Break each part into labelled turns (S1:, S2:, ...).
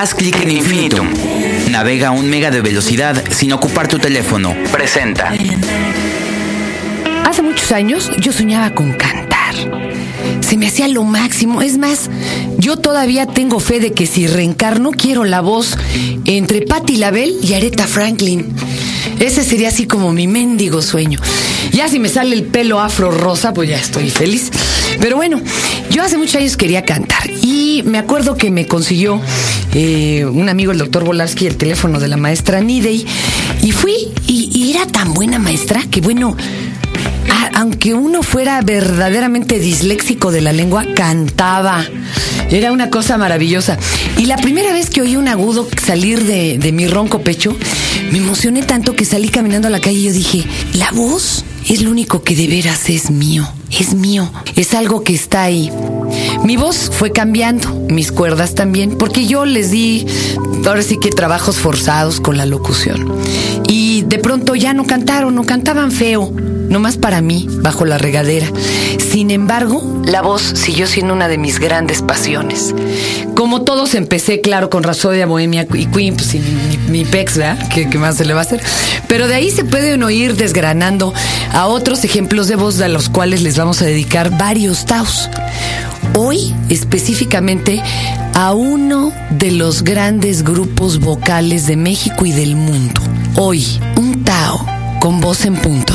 S1: Haz clic en Infinitum. Navega a un mega de velocidad sin ocupar tu teléfono. Presenta.
S2: Hace muchos años yo soñaba con cantar. Se me hacía lo máximo. Es más, yo todavía tengo fe de que si reencarno quiero la voz entre Patti LaBelle y Aretha Franklin. Ese sería así como mi mendigo sueño. Ya si me sale el pelo afro rosa, pues ya estoy feliz. Pero bueno, yo hace muchos años quería cantar y me acuerdo que me consiguió eh, un amigo, el doctor Volarsky, el teléfono de la maestra Nidey y fui y, era tan buena maestra que bueno, aunque uno fuera verdaderamente disléxico de la lengua, cantaba. Era una cosa maravillosa. Y la primera vez que oí un agudo salir de, de mi ronco pecho, me emocioné tanto que salí caminando a la calle y yo dije, la voz es lo único que de veras es mío, es mío, es algo que está ahí. Mi voz fue cambiando, mis cuerdas también, porque yo les di, ahora sí que trabajos forzados con la locución. Y de pronto ya no cantaron, no cantaban feo, nomás para mí, bajo la regadera. Sin embargo, la voz siguió siendo una de mis grandes pasiones. Como todos empecé, claro, con Rasodia, Bohemia y Queen, pues sin mi, mi pex, ¿verdad? ¿Qué, qué más se le va a hacer? Pero de ahí se pueden oír desgranando a otros ejemplos de voz de los cuales les vamos a dedicar varios taos. Hoy, específicamente, a uno de los grandes grupos vocales de México y del mundo. Hoy, un Tao con voz en punto.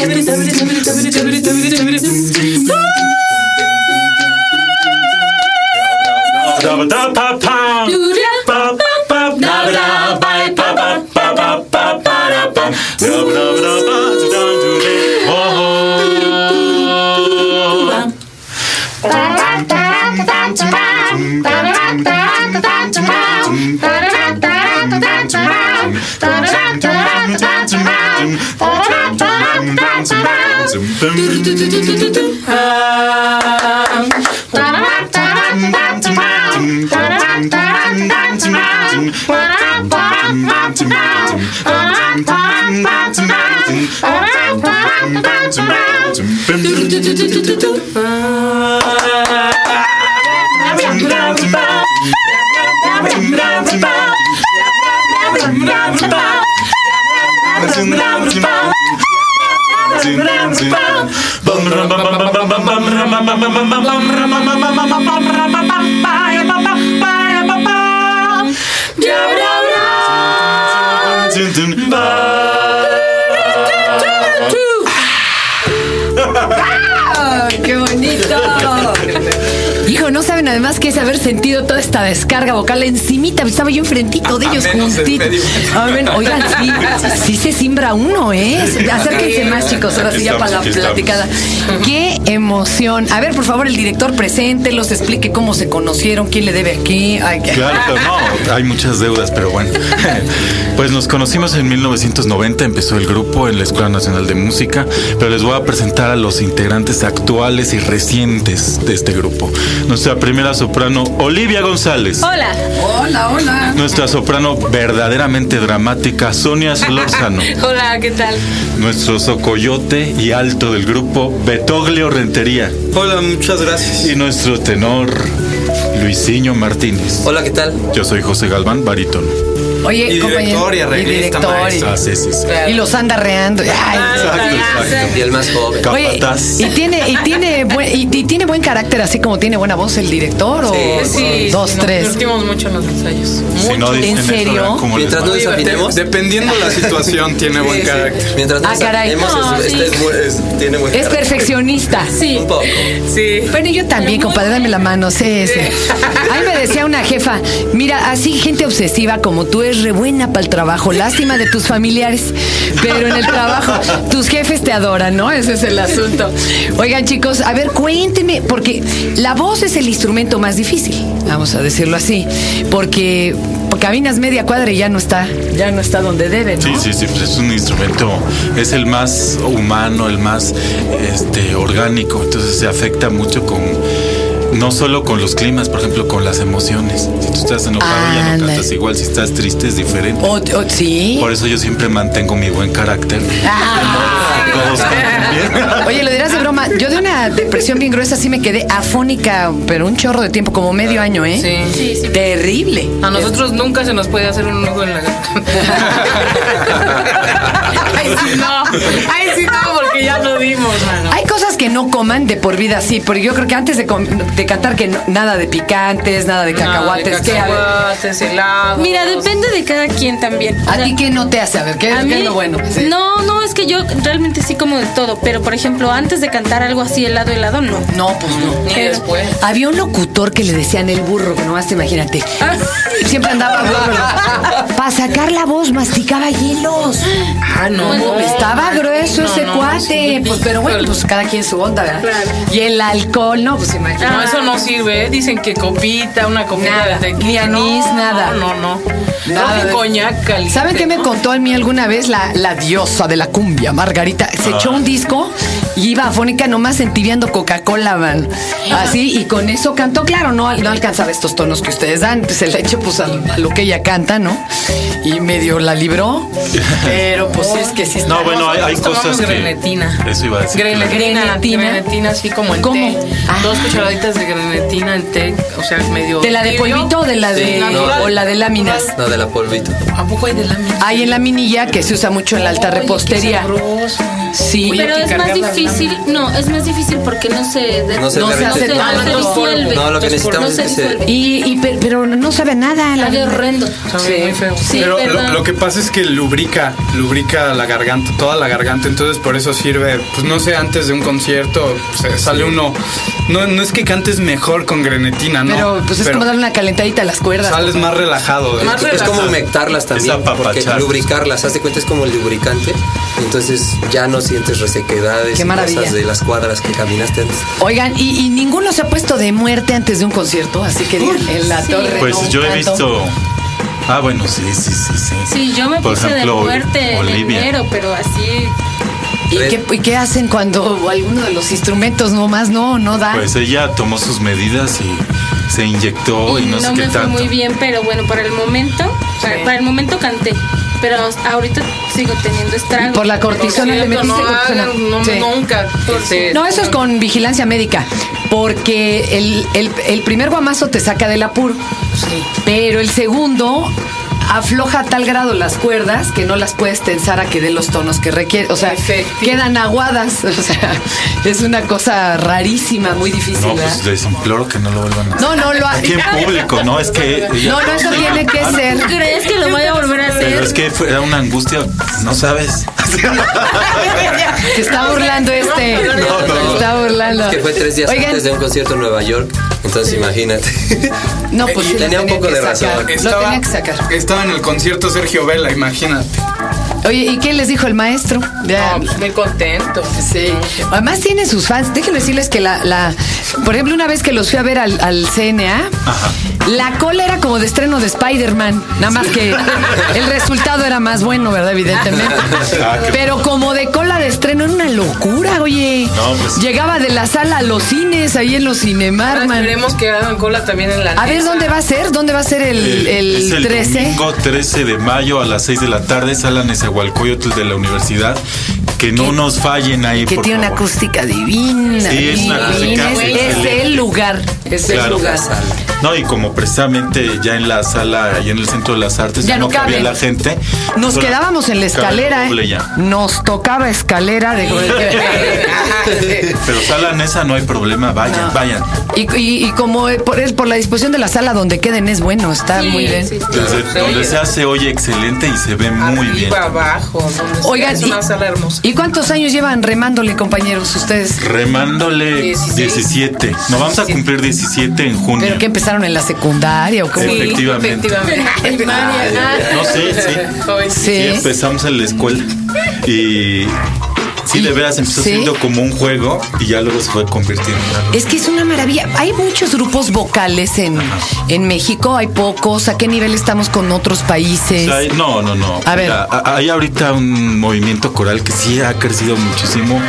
S3: every, every
S2: do do do do do do que haber sentido toda esta descarga vocal encimita. Estaba yo enfrentito de ellos juntitos.
S4: medio.
S2: A ver, oigan, sí, sí se simbra uno, ¿eh? Acérquense más, chicos, ahora sí ya
S4: Aquí
S2: para la
S4: aquí
S2: platicada. Qué emoción. A ver, por favor, el director presente, los explique cómo se conocieron, quién le debe a qué. Ay, qué-
S5: Claro, pero no, hay muchas deudas, pero bueno.
S3: Pues nos conocimos en 1990, empezó el grupo en la Escuela Nacional de Música, pero les voy a presentar a los integrantes actuales y recientes de este grupo. Nuestra primera soprano, Olivia González.
S6: Hola.
S2: Hola, hola.
S3: Nuestra soprano verdaderamente dramática, Sonia Solórzano.
S6: Hola, ¿qué tal?
S3: Nuestro socoyote y alto del grupo, Betoglio Rentería.
S7: Hola, muchas gracias.
S3: Y nuestro tenor, Luisinho Martínez.
S7: Hola, ¿qué tal?
S3: Yo soy José Galván, barítono.
S2: Oye,
S7: Y
S2: compañero.
S7: director y arreglista,
S2: director, y-
S7: maestro.
S3: Ah, sí, sí, sí.
S2: y, los anda reando. Ay,
S3: Exacto, exacto.
S7: Y el más joven.
S2: Oye,
S3: Capataz.
S2: y tiene, y tiene buen, y, y tiene buen carácter, así como tiene buena voz el director, o
S7: Sí,
S2: dos,
S6: nos
S2: tres.
S6: divertimos mucho en los ensayos.
S3: Si
S6: Mucho.
S3: no dicen
S2: ¿En serio?
S7: Mientras no desafinemos.
S4: Dependiendo la situación, tiene buen carácter.
S7: Mientras no
S2: Ah, caray.
S6: No,
S7: es-
S6: sí.
S7: este es es- tiene buen
S2: Es
S7: carácter.
S2: perfeccionista.
S6: Sí.
S7: Un poco.
S6: Sí.
S2: Bueno, yo también, compadre, dame la mano, sí, sí. Ahí me decía una jefa, mira, así gente obsesiva como tú es re buena para el trabajo, lástima de tus familiares, pero en el trabajo tus jefes te adoran, ¿no? Ese es el asunto. Oigan, chicos, a ver, cuéntenme, porque la voz es el instrumento más difícil, vamos a decirlo así, porque caminas media cuadra y ya no está, ya no está donde debe, ¿no?
S3: Sí, sí, sí, pues es un instrumento, es el más humano, el más este, orgánico, entonces se afecta mucho con, no solo con los climas, por ejemplo, con las emociones. Si tú estás enojado ya no cantas igual, si estás triste es diferente.
S2: O- o- sí.
S3: Por eso yo siempre mantengo mi buen carácter.
S2: Ah.
S3: De modo que todos canten bien.
S2: Oye, lo dirás de broma. Yo de una depresión bien gruesa sí me quedé afónica, pero un chorro de tiempo, como medio año, ¿eh?
S6: Sí. Sí, sí.
S2: Terrible.
S6: A nosotros nunca se nos puede hacer un nudo en la Ay, sí, no. Ay, sí, no, ya lo dimos, mano.
S2: Hay cosas que no coman de por vida, sí, porque yo creo que antes de, de cantar que no- nada de picantes, nada de cacahuates,
S6: Cacahuates, helados.
S8: Mira, depende de cada quien también. O
S2: ¿A
S8: sea,
S2: ti qué no te hace? A ver, ¿qué,
S8: a
S2: qué
S8: mí,
S2: es lo bueno? Sí.
S8: No, no, es que yo realmente sí como de todo, pero por ejemplo, antes de cantar algo así helado, helado, no.
S2: No, pues no.
S6: Ni
S8: Pero-
S6: después.
S2: Había un locutor que le decían el burro, que nomás te imagínate. Siempre andaba burro. Para sacar la voz, masticaba hielos.
S6: Ah, no.
S2: Estaba grueso
S6: No,
S2: ese
S6: no,
S2: cuate,
S6: sí.
S2: pues, pero bueno, pues cada quien su onda, ¿verdad?
S8: Claro.
S2: Y el alcohol, no, pues imagínate.
S6: No, eso no sirve. ¿eh? Dicen que copita, una copita
S2: Nada,
S6: de
S2: ni
S6: tequila.
S2: anís,
S6: No,
S2: nada.
S6: No, no, no.
S2: Nada
S6: No,
S2: de-
S6: ni coñac caliente.
S2: ¿Saben qué me contó a mí alguna vez la, la diosa de la cumbia, Margarita? Se echó un disco y iba afónica nomás entibiando Coca-Cola, man. Así, y con eso cantó. Claro, no, no alcanzaba estos tonos que ustedes dan. Pues se le echó pues a, a lo que ella canta, ¿no? Y medio la libró. Pero pues es que sí está.
S3: No, bueno, hay, hay cosas que...
S6: grenetina.
S3: Eso iba a decir. claro.
S6: Grenetina,
S2: Grenetina.
S6: grenetina, así como en
S2: ¿Cómo?
S6: té.
S2: Ah.
S6: Dos cucharaditas de grenetina en té, o sea, medio.
S2: ¿De la de
S6: tibio.
S2: polvito o de la de,
S6: Sí,
S2: o la de láminas?
S7: No, de la polvito.
S6: ¿A poco hay de láminas?
S2: Hay en la minilla que se usa mucho en la alta
S6: Oye, qué
S2: repostería.
S6: sabroso.
S2: Sí.
S6: Oye,
S8: Pero es más difícil, no, es más difícil porque no se,
S7: No se
S8: disuelve.
S7: No, lo que necesitamos
S8: no se
S7: es que se-.
S2: Y, y pe- pero no sabe nada. la
S8: Sabe horrendo.
S6: Sabe muy feo.
S8: Sí,
S4: Pero lo, que pasa es que lubrica, lubrica la garganta, toda la garganta, entonces por eso sirve, pues no sé, antes de un concierto se sale uno, no, no es que cantes mejor con grenetina, ¿no?
S2: Pero pues es
S4: Pero
S2: como darle una calentadita a las cuerdas.
S4: sales más relajado.
S6: Más
S7: Es como humectarlas también, porque lubricarlas, haz de cuenta es como el lubricante, entonces ya no sientes resequedades
S2: Qué
S7: y
S2: maravilla.
S7: cosas de las cuadras que caminaste antes.
S2: Oigan, y, y ninguno se ha puesto de muerte antes de un concierto, así que digan, en la
S8: Sí.
S2: torre.
S3: Pues
S2: no,
S3: yo he visto... Ah, bueno, sí, sí, sí, sí.
S8: Sí, yo me
S3: Por
S8: puse
S3: ejemplo,
S8: de muerte en
S3: Olivia.
S8: enero, pero así.
S2: ¿Y qué, y qué hacen cuando alguno de los instrumentos nomás no, no da?
S3: Pues ella tomó sus medidas y se inyectó y,
S8: y
S3: no, sé
S8: no
S3: qué
S8: me fue
S3: tanto.
S8: muy bien, pero bueno, para el momento, para, para el momento canté. Pero ahorita sigo teniendo estragos.
S2: Por la cortisona le metiste
S6: no
S2: cortisona.
S6: hagan, no,
S2: Sí.
S6: nunca.
S2: No, eso es con vigilancia médica, porque el, el- el primer guamazo te saca del apuro, pero el segundo afloja a tal grado las cuerdas que no las puedes tensar a que dé los tonos que requiere. O sea,
S6: Efectivo.
S2: quedan aguadas. O sea, es una cosa rarísima, muy difícil.
S3: No,
S2: ¿verdad?
S3: pues les imploro que no lo vuelvan a hacer.
S2: No, no lo ha-
S3: Aquí en público, no, es que...
S2: No, no, eso tiene que ser.
S8: ¿Crees que lo voy a volver a
S3: Pero
S8: hacer?
S3: es que fue- era una angustia, no sabes.
S2: Se está burlando este.
S3: No, no,
S2: Se está burlando.
S7: Es que fue tres días
S2: Oigan,
S7: antes de un concierto en Nueva York, entonces imagínate.
S2: No, pues
S7: Tenía un poco
S2: que
S7: de
S2: sacar.
S7: razón.
S2: Lo tenía que sacar.
S4: estaba en el concierto Sergio Vela, imagínate.
S2: Oye, ¿y qué les dijo el maestro? Ya.
S6: No, pues muy contento.
S2: Sí. Además tiene sus fans. Déjenme decirles que la, la por ejemplo, una vez que los fui a ver al, al CNA, la cola era como de estreno de Spider-Man. Nada más que el resultado era más bueno, ¿verdad? Evidentemente.
S3: Ah,
S2: Pero como de cola de estreno era una locura, oye.
S3: No, pues-
S2: Llegaba de la sala a los cines, ahí en los Cinemark, man.
S6: Esperemos que hagan cola también en la
S2: A ver,
S6: Nesa.
S2: ¿dónde va a ser? ¿Dónde va a ser el, el
S3: es el
S2: 13?
S3: domingo 13 de mayo a las 6 de la tarde, sala Nezahualcóyotl de la universidad. Que no nos fallen ahí,
S2: Que
S3: por
S2: tiene una acústica divina.
S3: Sí, es una
S2: divina.
S3: acústica
S2: Es- Es el lugar. Es el
S3: Claro.
S2: lugar.
S3: No, y como precisamente ya en la sala, ahí en el Centro de las Artes,
S2: Ya
S3: ya,
S2: no
S3: cabía la gente.
S2: Nos quedábamos en la escalera, ¿eh?
S3: ya.
S2: Nos tocaba escalera de
S3: Pero sala Nesa no hay problema, vayan,
S2: No.
S3: vayan.
S2: y, y- y como eh, por, el- por la disposición de la sala donde queden es bueno, está
S8: Sí,
S2: muy bien.
S8: sí, sí.
S3: Desde
S6: Se
S3: donde se hace oye excelente y se ve muy bien.
S6: Abajo,
S2: Oigan,
S6: es
S2: y-
S6: una sala hermosa.
S2: ¿y cuántos años llevan remándole, compañeros, ustedes?
S3: Remándole
S6: 16.
S3: 17. Nos vamos a cumplir 17 en junio.
S2: ¿Pero que empezaron en la secundaria o cómo?
S3: Sí. Efectivamente.
S6: efectivamente.
S3: No sé, sí.
S2: Sí.
S3: Sí, empezamos en la escuela. Y sí, de veras empezó
S2: Sí.
S3: siendo como un juego y ya luego se fue convirtiendo en algo.
S2: Es que es una maravilla. Hay muchos grupos vocales en, en México, hay pocos. ¿A qué nivel estamos con otros países?
S3: O sea, no, no, no.
S2: A ver.
S3: Mira, a- hay ahorita un movimiento coral que sí ha crecido muchísimo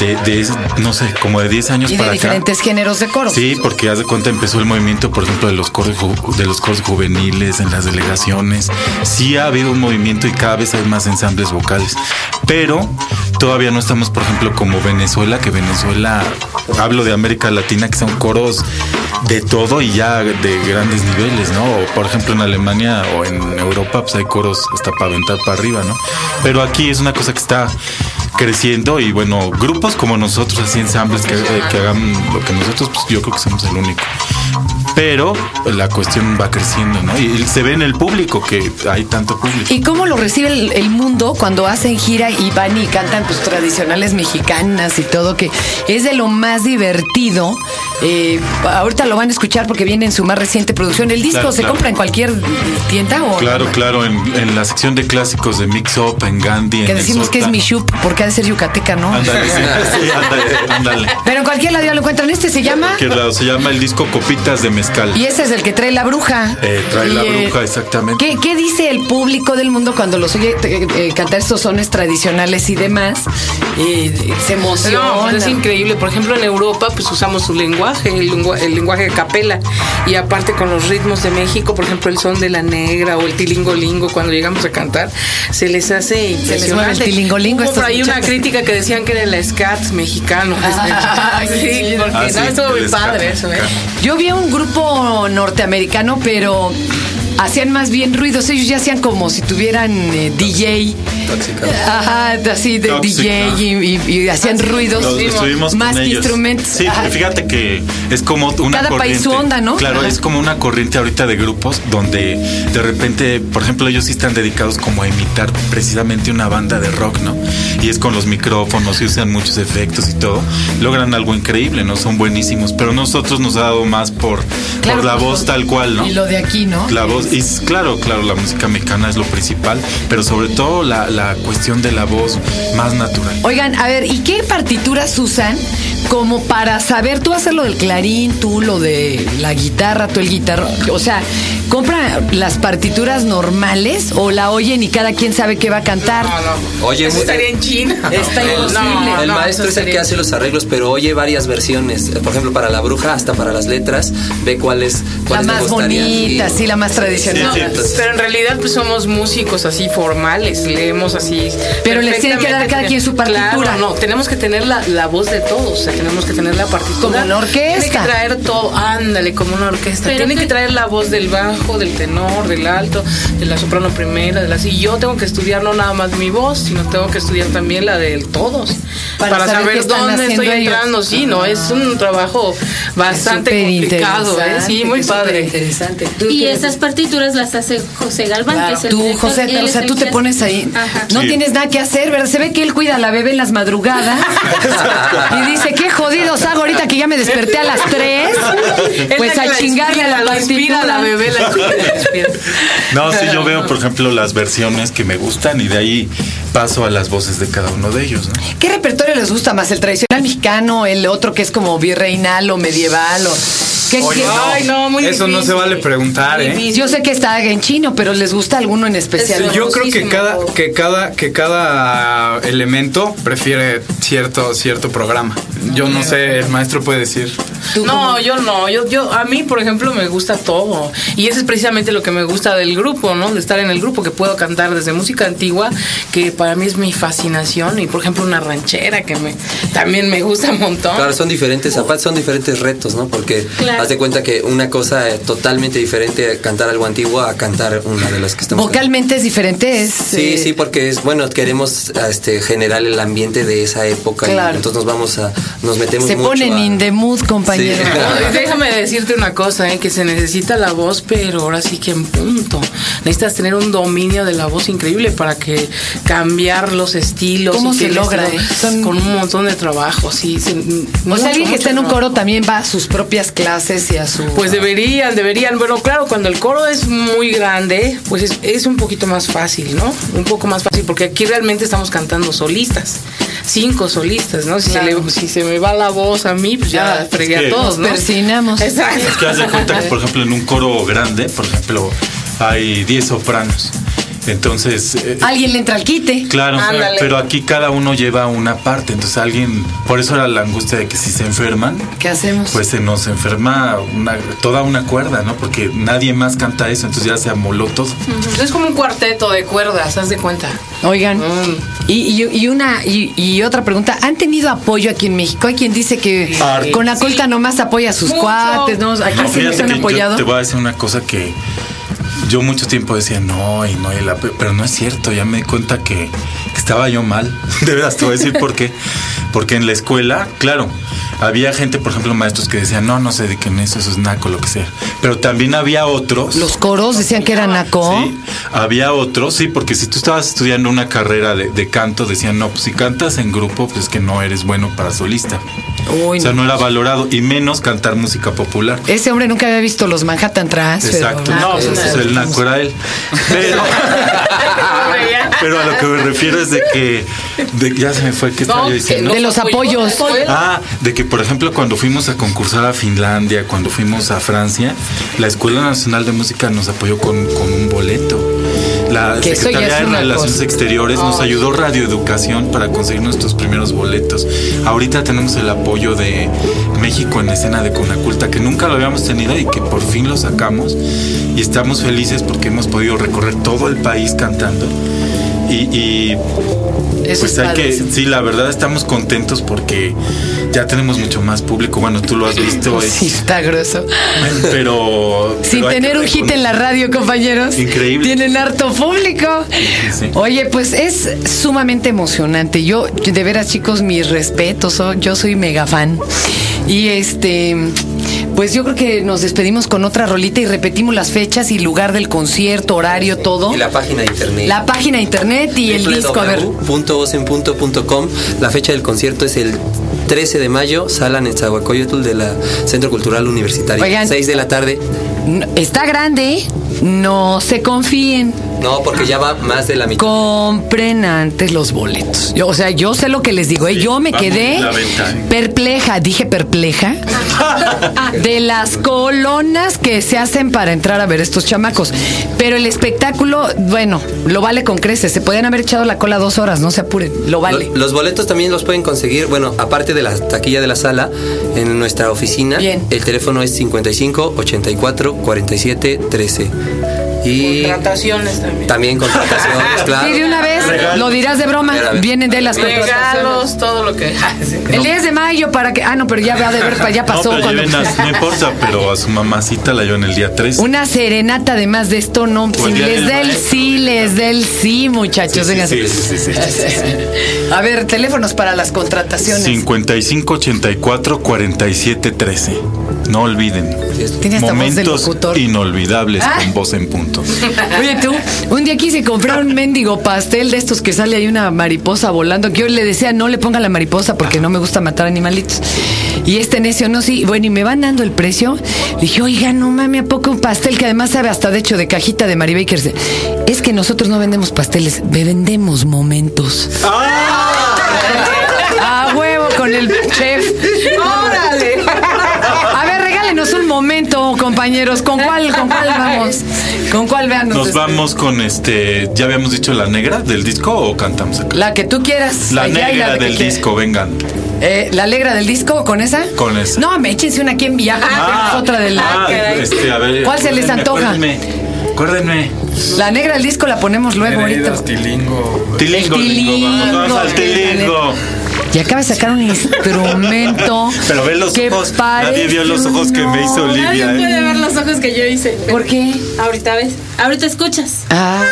S3: de, de no sé, como de 10 años
S2: y de
S3: para acá.
S2: diferentes géneros de coro.
S3: Sí, porque haz de cuenta empezó el movimiento, por ejemplo, de los coros de los coros juveniles en las delegaciones. Sí ha habido un movimiento y cada vez hay más ensambles vocales, pero todavía no estamos, por ejemplo, como Venezuela, que Venezuela hablo de América Latina, que son coros de todo y ya de grandes niveles, ¿no? Por ejemplo, en Alemania o en Europa, pues hay coros hasta para aventar para arriba, ¿no? Pero aquí es una cosa que está creciendo y bueno, grupos como nosotros, así ensambles que, que hagan lo que nosotros, pues yo creo que somos el único. Pero la cuestión va creciendo, ¿no? Y se ve en el público que hay tanto público.
S2: ¿Y cómo lo recibe el, el mundo cuando hacen gira y van y cantan pues tradicionales mexicanas y todo? Que es de lo más divertido. Eh, ahorita lo van a escuchar porque viene en su más reciente producción. ¿El disco
S3: Claro,
S2: se
S3: claro.
S2: compra en cualquier tienda o
S3: Claro, claro, en, en la sección de clásicos de Mix Up, en Gandhi,
S2: Que
S3: en
S2: decimos que es mi chup porque ha de ser yucateca, ¿no?
S3: Ándale, sí, sí, ándale, ándale.
S2: Pero en cualquier lado ya lo encuentran. Este se llama
S3: Cualquier lado, se llama el disco Copitas de Mezcal.
S2: y ese es el que trae la bruja.
S3: Eh, trae la
S2: Y, eh,
S3: bruja, exactamente.
S2: ¿Qué, qué dice el público del mundo cuando los oye eh, eh, cantar estos sones tradicionales y demás? Eh, se emociona.
S6: No, es increíble. Por ejemplo, en Europa, pues usamos su lenguaje, el, lengua- el lenguaje de capela. Y aparte con los ritmos de México, por ejemplo, el son de la negra o el tilingolingo, cuando llegamos a cantar, se les hace impresionante.
S2: mueve el tilingolingo a
S6: Hubo por ahí una crítica que decían que era el scat mexicano.
S2: Ah,
S6: sí,
S2: sí.
S6: porque
S3: Ah,
S6: no,
S3: sí,
S6: estuvo muy padre eso, ¿eh?
S2: Yo vi a un grupo norteamericano, pero hacían más bien ruidos. Ellos ya hacían como si tuvieran eh, DJ.
S7: Tóxica.
S2: Ajá, así de
S3: Tóxica.
S2: DJ y, y- y hacían ruidos.
S3: Los estuvimos
S2: más
S3: con
S2: instrumentos.
S3: Sí,
S2: Ajá.
S3: fíjate que es como una
S2: Cada país
S3: corriente.
S2: su onda, ¿no?
S3: Claro,
S2: Ajá.
S3: es como una corriente ahorita de grupos donde de repente, por ejemplo, ellos sí están dedicados como a imitar precisamente una banda de rock, ¿no? Y es con los micrófonos y usan muchos efectos y todo. Logran algo increíble, ¿no? Son buenísimos. Pero nosotros nos ha dado más por,
S2: Claro,
S3: por la
S2: pues,
S3: voz tal cual, ¿no?
S2: Y lo de aquí, ¿no?
S3: La voz, y claro, claro, la música mexicana es lo principal, pero sobre todo la, la cuestión de la voz más natural.
S2: Oigan, a ver, ¿y qué partituras usan como para saber tú hacer lo del clarín, tú lo de la guitarra, tú el guitarro? O sea, ¿compra las partituras normales o la oyen y cada quien sabe qué va a cantar?
S6: No, no.
S7: Oye,
S6: Eso
S7: mu-
S6: estaría en China.
S2: Está
S7: El,
S2: imposible.
S7: el
S6: no,
S7: maestro
S6: eso
S7: es el que hace los arreglos, pero oye varias versiones. Por ejemplo, para la bruja, hasta para las letras, ve cuáles
S2: La
S7: cuáles le
S2: más bonita, sí, la más tradicional.
S3: Sí,
S6: pero en realidad pues somos músicos así formales, leemos así.
S2: Pero les tiene que dar cada quien su partitura.
S6: Claro, no, tenemos que tener la, la voz de todos, o sea, tenemos que tener la partitura.
S2: Como una orquesta.
S6: Tiene que traer todo, ándale, como una orquesta.
S8: Pero
S6: Tiene
S8: que-
S6: que traer la voz del bajo, del tenor, del alto, de la soprano primera, de la y yo tengo que estudiar no nada más mi voz, sino tengo que estudiar también la de todos.
S2: Para
S6: Para,
S2: saber
S6: dónde estoy
S2: ellos.
S6: entrando, sí, no, es un trabajo bastante complicado, ¿eh? Sí, muy padre.
S2: interesante.
S8: Y esas partituras las hace José Galván, que es el
S2: Tú,
S8: director,
S2: José, o sea, tú te pones ahí.
S8: Ajá.
S2: No
S3: Sí.
S2: tienes nada que hacer, ¿verdad? Se ve que él cuida a la bebé en las madrugadas. y dice, qué jodidos hago ahorita que ya me desperté a las 3.
S6: Es
S2: Pues a
S6: la
S2: chingarle a la
S6: la inspira
S2: partitura.
S6: la bebé, la inspira, la inspira.
S3: No, sí, yo veo, por ejemplo, las versiones que me gustan y de ahí paso a las voces de cada uno de ellos. ¿no?
S2: ¿Qué repertorio les gusta más? ¿El tradicional mexicano, el otro que es como virreinal o medieval? O... ¿Qué,
S4: Oye,
S2: qué-
S4: no,
S6: Ay, no, muy
S4: eso no se vale preguntar, ¿eh?
S2: Yo sé que está en chino, pero ¿les gusta alguno en especial?
S4: Yo creo que cada, que cada, que cada elemento prefiere cierto, cierto programa. Yo no sé, el maestro puede decir.
S2: ¿Tú
S6: No,
S2: cómo?
S6: yo no. Yo, yo, a mí, por ejemplo, me gusta todo. Y eso es precisamente lo que me gusta del grupo, ¿no? De estar en el grupo, que puedo cantar desde música antigua, que para mí es mi fascinación. Y, por ejemplo, una ranchera, que me también me gusta un montón.
S7: Claro, son diferentes, aparte son diferentes retos, ¿no? Porque
S8: Claro.
S7: haz de cuenta que una cosa es totalmente diferente cantar algo antiguo a cantar una de las que estamos
S2: Vocalmente es diferente, es...
S7: cantando. Sí,
S2: eh,
S7: sí, porque es bueno, queremos este generar el ambiente de esa época
S2: Claro.
S7: y entonces nos vamos a nos metemos
S2: Se
S7: mucho
S2: ponen
S7: a-
S2: in the mood, compañero.
S7: Sí.
S6: No, déjame decirte una cosa, ¿eh? que se necesita la voz, pero ahora sí que en punto. Necesitas tener un dominio de la voz increíble para que cambiar los estilos.
S2: ¿Cómo
S6: y que
S2: se logra, eh?
S6: Con un montón de trabajo, sí. se-
S2: O
S6: mucho,
S2: sea, alguien que está en un
S6: trabajo.
S2: coro también va a sus propias clases y a su...
S6: Pues deberían, deberían. Bueno, claro, cuando el coro es muy grande, pues es, es un poquito más fácil, ¿no? Un poco más fácil, porque aquí realmente estamos cantando solistas. Cinco solistas, ¿no? Si,
S2: Claro.
S6: se, le- si se me va la voz a mí, pues ya
S2: Ya,
S6: fregué
S3: es que
S6: a todos, ¿no?
S2: nos persinamos.
S6: Exacto.
S3: Es que haz de cuenta que, por ejemplo, en un coro grande, por ejemplo, hay 10 sopranos. Entonces, eh,
S2: Alguien le entra al quite.
S3: claro,
S6: Ándale.
S3: pero aquí cada uno lleva una parte. Entonces, alguien, por eso era la angustia de que si se enferman,
S2: ¿Qué hacemos?
S3: pues se nos enferma una, toda una cuerda, ¿no? Porque nadie más canta eso, entonces ya se amoló todo.
S6: Es como un cuarteto de cuerdas, haz de cuenta.
S2: Oigan,
S6: Mm.
S2: y, y- y una y, y otra pregunta, ¿han tenido apoyo aquí en México? Hay quien dice que con la colta nomás apoya a sus
S6: Mucho.
S2: cuates, ¿no? Aquí
S3: No,
S2: sí nos han
S3: yo
S2: apoyado.
S3: te voy a decir una cosa que yo mucho tiempo decía no y no y la- pero no es cierto ya me di cuenta que, que estaba yo mal de verdad te voy a decir por qué porque en la escuela claro había gente por ejemplo maestros que decían no no se dediquen a eso eso es naco lo que sea pero también había otros
S2: Los coros decían que era naco.
S3: Sí, había otros, sí, porque si tú estabas estudiando una carrera de, de canto, decían, no, pues si cantas en grupo, pues es que no eres bueno para solista.
S2: Uy,
S3: o sea,
S2: no.
S3: no era valorado, y menos cantar música popular.
S2: Ese hombre nunca había visto los Manhattan Transfer.
S3: Exacto, no, pues
S6: pues,
S3: el naco era él. Pero, pero a lo que me refiero es de que, de- ya se me fue, ¿qué estaba
S6: No,
S3: yo
S6: que
S3: diciendo?
S2: De los apoyos.
S3: Ah, de que por ejemplo cuando fuimos a concursar a Finlandia, cuando fuimos a Francia, la Escuela Nacional de Música nos apoyó con, con un boleto. La
S2: Que
S3: Secretaría de Relaciones
S2: cosa.
S3: Exteriores nos ayudó radioeducación para conseguir nuestros primeros boletos. Ahorita tenemos el apoyo de México en escena de Conaculta, que nunca lo habíamos tenido y que por fin lo sacamos. Y estamos felices porque hemos podido recorrer todo el país cantando. Y, y
S2: Eso
S3: pues
S2: es
S3: hay
S2: padre.
S3: que, sí, la verdad estamos contentos porque ya tenemos mucho más público. Bueno, tú lo has visto, es-
S2: Sí, está grueso.
S3: pero
S2: Sin
S3: pero
S2: tener un hit en la radio, compañeros.
S3: Increíble.
S2: Tienen harto público.
S3: sí.
S2: Oye, pues es sumamente emocionante. Yo, de veras, chicos, mis respetos. so- yo soy mega fan. Y este, pues yo creo que nos despedimos con otra rolita y repetimos las fechas y lugar del concierto, horario, todo.
S7: y la página de internet.
S2: La página de internet y el disco. A ver.
S7: La fecha del concierto es el 13 de mayo, sala Netzahualcoyotl de la Centro Cultural Universitario.
S2: Oigan.
S7: 6 de la tarde.
S2: Está grande, no se confíen.
S7: No, porque ya va más de la mitad.
S2: Compren antes los boletos. Yo, o sea, yo sé lo que les digo. ¿eh?
S3: Sí,
S2: yo me quedé
S3: ¿eh?
S2: perpleja, dije perpleja, de las colonas que se hacen para entrar a ver estos chamacos. Pero el espectáculo, bueno, lo vale con creces. Se podían haber echado la cola dos horas, no se apuren, lo vale.
S7: Lo- Los boletos también los pueden conseguir, bueno, aparte de la taquilla de la sala, en nuestra oficina.
S2: Bien.
S7: El teléfono es 55 84 47 13. Y
S6: Contrataciones también.
S7: también contrataciones, claro.
S2: Sí, de una vez,
S3: Regalos.
S2: lo dirás de broma, vienen de las contrataciones.
S6: Regalos, todo lo que.
S2: El 10 de mayo para que. Ah, no, pero ya va de ver, ya
S3: No,
S2: pasó.
S3: pero
S2: cuando-
S3: a- no importa, pero a su mamacita la llevan el día 3.
S2: Una serenata además de esto, no. Si les
S3: del
S2: da el
S3: maestro.
S2: sí, les da el sí, muchachos.
S3: Sí, sí, sí, sí, sí, sí,
S2: A ver, teléfonos para las contrataciones.
S3: 55 84 47 13. No olviden. Momentos
S2: locutor.
S3: inolvidables
S2: Ah.
S3: con voz en punto.
S2: Oye, tú, un día quise comprar un mendigo pastel de estos que sale ahí una mariposa volando. Que yo le decía, no le ponga la mariposa porque no me gusta matar animalitos. Y este necio, no, sí. Bueno, y me van dando el precio. Le dije, oiga, no mami, ¿a poco un pastel que además sabe hasta de hecho de cajita de Mary Bakers? Es que nosotros no vendemos pasteles, vendemos momentos. A huevo con el chef. ¡Órale! A ver, regálenos un momento, compañeros. ¿Con cuál, con cuál vamos? ¿Con cuál vean?
S3: Nos vamos con este. ¿Ya habíamos dicho la negra del disco o cantamos acá?
S2: La que tú quieras.
S3: La negra
S2: la de
S3: del
S2: que-
S3: disco, vengan.
S2: Eh, ¿La alegra del disco con esa?
S3: Con esa.
S2: No, me échense una aquí en viaja.
S3: Ah,
S2: otra del.
S3: ah, este, a ver,
S2: ¿Cuál se les antoja?
S3: Acuérdenme. acuérdenme.
S2: La negra del disco la ponemos luego ahorita.
S4: Tilingo.
S3: Tilingo,
S2: El
S3: lingo, vamos, vamos al
S2: tilingo. Y acaba de sacar un instrumento.
S3: Pero ve los
S2: que
S3: ojos.
S2: parece
S3: Nadie vio los ojos que me hizo
S8: Nadie
S3: Olivia. ¿eh?
S8: puede ver los ojos que yo hice.
S2: ¿Por qué?
S8: Ahorita ves. Ahorita escuchas.
S2: Ah.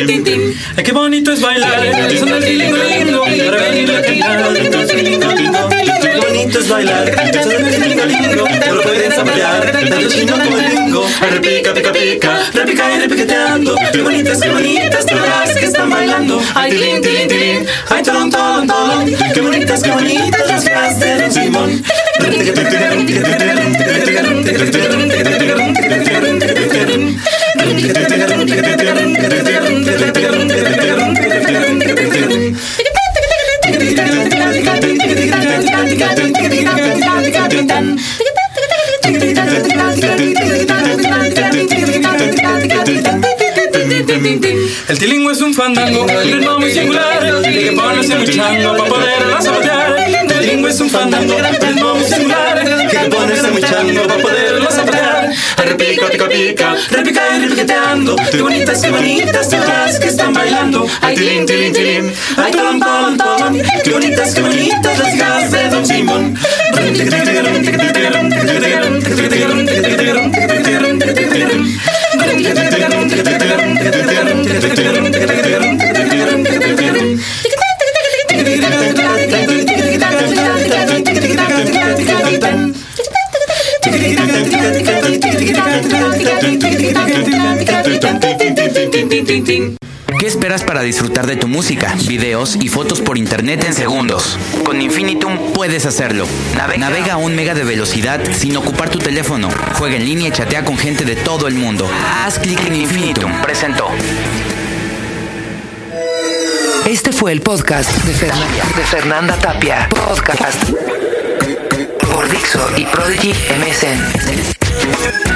S7: Ay, qué bonito es bailar, el son del tilingo lingo, para venir a cantar, el tilingo lingo. Qué bonito es bailar, el son del tilingo lingo, no lo pueden saborear, tanto chino como el lingo. Repica, pica, pica, repica y repiqueteando, qué bonitas, qué bonitas, todas que están bailando. Ay, tilín, tilín, tilín, ay, tolón, tolón, tolón, qué bonitas, qué bonitas las feas de Don Simón. El tilingo es un fandango, un ritmo muy singular, y que ponerse muy chango para poderla sabotear. El tilingo es un fandango, un ritmo muy singular, hay que ponerse muy chango para. Ay, repica, pica, pica, repica y repiqueteando, qué bonitas, qué bonitas que están bailando. Ay, tilín, tilín, tilín, ay, qué bonitas, qué bonitas las hijas de Don Simón.
S1: Disfrutar de tu música, videos y fotos por internet en segundos? Con Infinitum puedes hacerlo. Navega, a un mega de velocidad sin ocupar tu teléfono. Juega en línea y chatea con gente de todo el mundo. Haz clic en Infinitum. Presentó.
S2: Este fue el podcast de Fernanda, de Fernanda Tapia. Podcast por Dixo y Prodigy MSN.